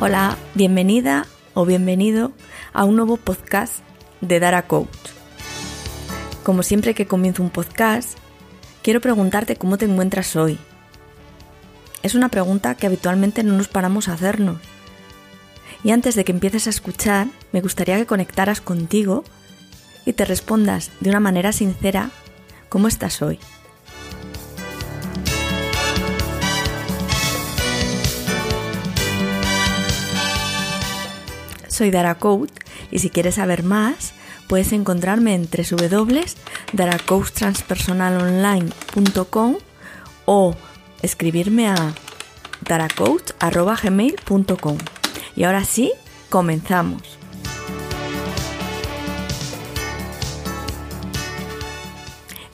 Hola, bienvenida o bienvenido a un nuevo podcast de Dara Coach. Como siempre que comienzo un podcast, quiero preguntarte cómo te encuentras hoy. Es una pregunta que habitualmente no nos paramos a hacernos. Y antes de que empieces a escuchar, me gustaría que conectaras contigo y te respondas de una manera sincera cómo estás hoy. Soy Dara y si quieres saber más, puedes encontrarme en www.daracoachtranspersonalonline.com o escribirme a daracoach.gmail.com. Y ahora sí, comenzamos.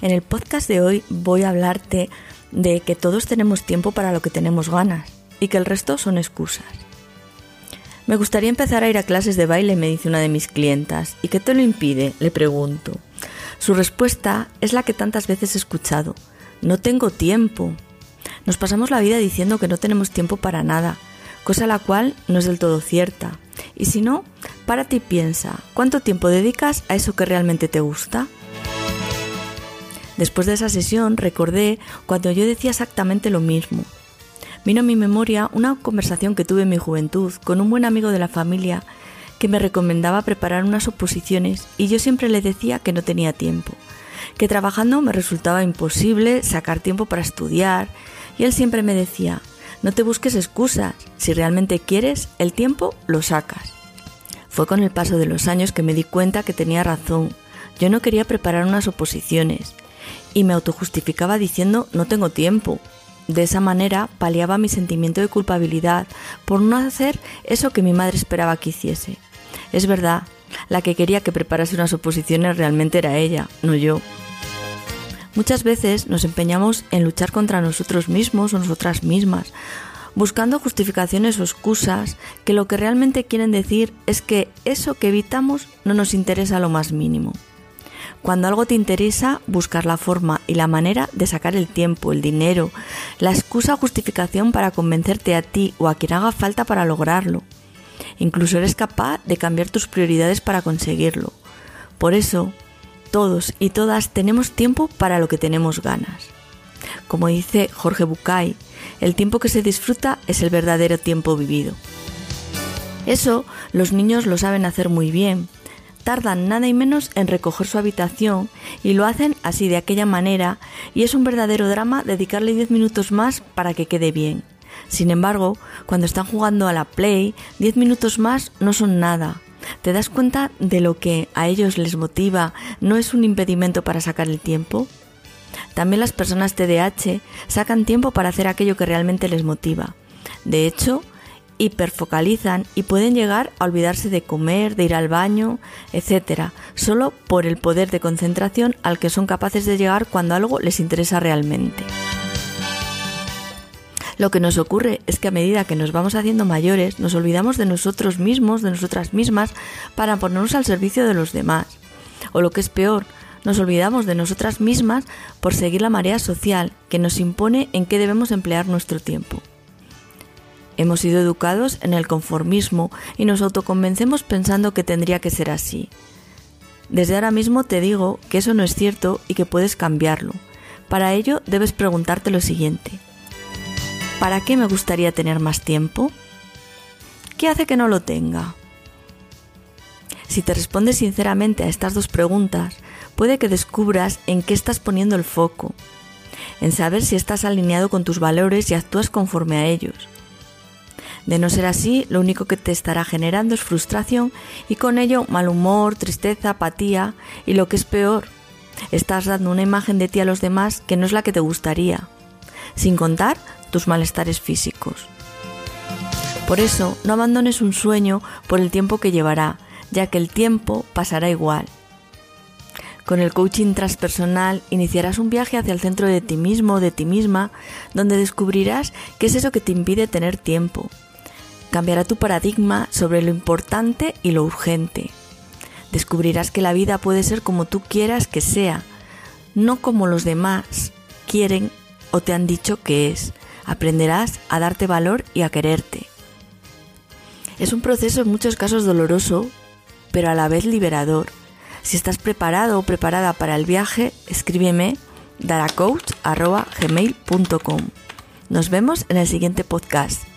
En el podcast de hoy voy a hablarte de que todos tenemos tiempo para lo que tenemos ganas y que el resto son excusas. Me gustaría empezar a ir a clases de baile, me dice una de mis clientas. ¿Y qué te lo impide? Le pregunto. Su respuesta es la que tantas veces he escuchado. No tengo tiempo. Nos pasamos la vida diciendo que no tenemos tiempo para nada, cosa la cual no es del todo cierta. Y si no, párate y piensa, ¿cuánto tiempo dedicas a eso que realmente te gusta? Después de esa sesión recordé cuando yo decía exactamente lo mismo. Vino a mi memoria una conversación que tuve en mi juventud con un buen amigo de la familia que me recomendaba preparar unas oposiciones y yo siempre le decía que no tenía tiempo, que trabajando me resultaba imposible sacar tiempo para estudiar. Y él siempre me decía, no te busques excusas, si realmente quieres, el tiempo lo sacas. Fue con el paso de los años que me di cuenta que tenía razón, yo no quería preparar unas oposiciones y me autojustificaba diciendo no tengo tiempo, de esa manera paliaba mi sentimiento de culpabilidad por no hacer eso que mi madre esperaba que hiciese. Es verdad, la que quería que preparase unas oposiciones realmente era ella, no yo. Muchas veces nos empeñamos en luchar contra nosotros mismos o nosotras mismas, buscando justificaciones o excusas que lo que realmente quieren decir es que eso que evitamos no nos interesa lo más mínimo. Cuando algo te interesa, buscar la forma y la manera de sacar el tiempo, el dinero, la excusa o justificación para convencerte a ti o a quien haga falta para lograrlo. Incluso eres capaz de cambiar tus prioridades para conseguirlo. Por eso, todos y todas tenemos tiempo para lo que tenemos ganas. Como dice Jorge Bucay, el tiempo que se disfruta es el verdadero tiempo vivido. Eso los niños lo saben hacer muy bien, tardan nada y menos en recoger su habitación y lo hacen así de aquella manera y es un verdadero drama dedicarle 10 minutos más para que quede bien. Sin embargo, cuando están jugando a la Play, 10 minutos más no son nada. ¿Te das cuenta de lo que a ellos les motiva no es un impedimento para sacar el tiempo? También las personas TDAH sacan tiempo para hacer aquello que realmente les motiva. De hecho, hiperfocalizan y pueden llegar a olvidarse de comer, de ir al baño, etc., solo por el poder de concentración al que son capaces de llegar cuando algo les interesa realmente. Lo que nos ocurre es que a medida que nos vamos haciendo mayores, nos olvidamos de nosotros mismos, de nosotras mismas, para ponernos al servicio de los demás. O lo que es peor, nos olvidamos de nosotras mismas por seguir la marea social que nos impone en qué debemos emplear nuestro tiempo. Hemos sido educados en el conformismo y nos autoconvencemos pensando que tendría que ser así. Desde ahora mismo te digo que eso no es cierto y que puedes cambiarlo. Para ello debes preguntarte lo siguiente. ¿Para qué me gustaría tener más tiempo? ¿Qué hace que no lo tenga? Si te respondes sinceramente a estas dos preguntas, puede que descubras en qué estás poniendo el foco, en saber si estás alineado con tus valores y actúas conforme a ellos. De no ser así, lo único que te estará generando es frustración y con ello mal humor, tristeza, apatía y lo que es peor, estás dando una imagen de ti a los demás que no es la que te gustaría, sin contar tus malestares físicos. Por eso, no abandones un sueño por el tiempo que llevará, ya que el tiempo pasará igual. Con el coaching transpersonal iniciarás un viaje hacia el centro de ti mismo o de ti misma, donde descubrirás qué es eso que te impide tener tiempo, cambiará tu paradigma sobre lo importante y lo urgente. Descubrirás que la vida puede ser como tú quieras que sea, no como los demás quieren o te han dicho que es. Aprenderás a darte valor y a quererte. Es un proceso en muchos casos doloroso, pero a la vez liberador. Si estás preparado o preparada para el viaje, escríbeme daracoach.gmail.com. Nos vemos en el siguiente podcast.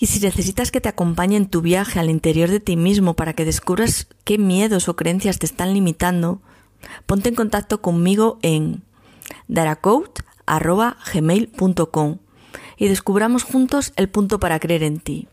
Y si necesitas que te acompañe en tu viaje al interior de ti mismo para que descubras qué miedos o creencias te están limitando, ponte en contacto conmigo en daracoach.gmail.com y descubramos juntos el punto para creer en ti.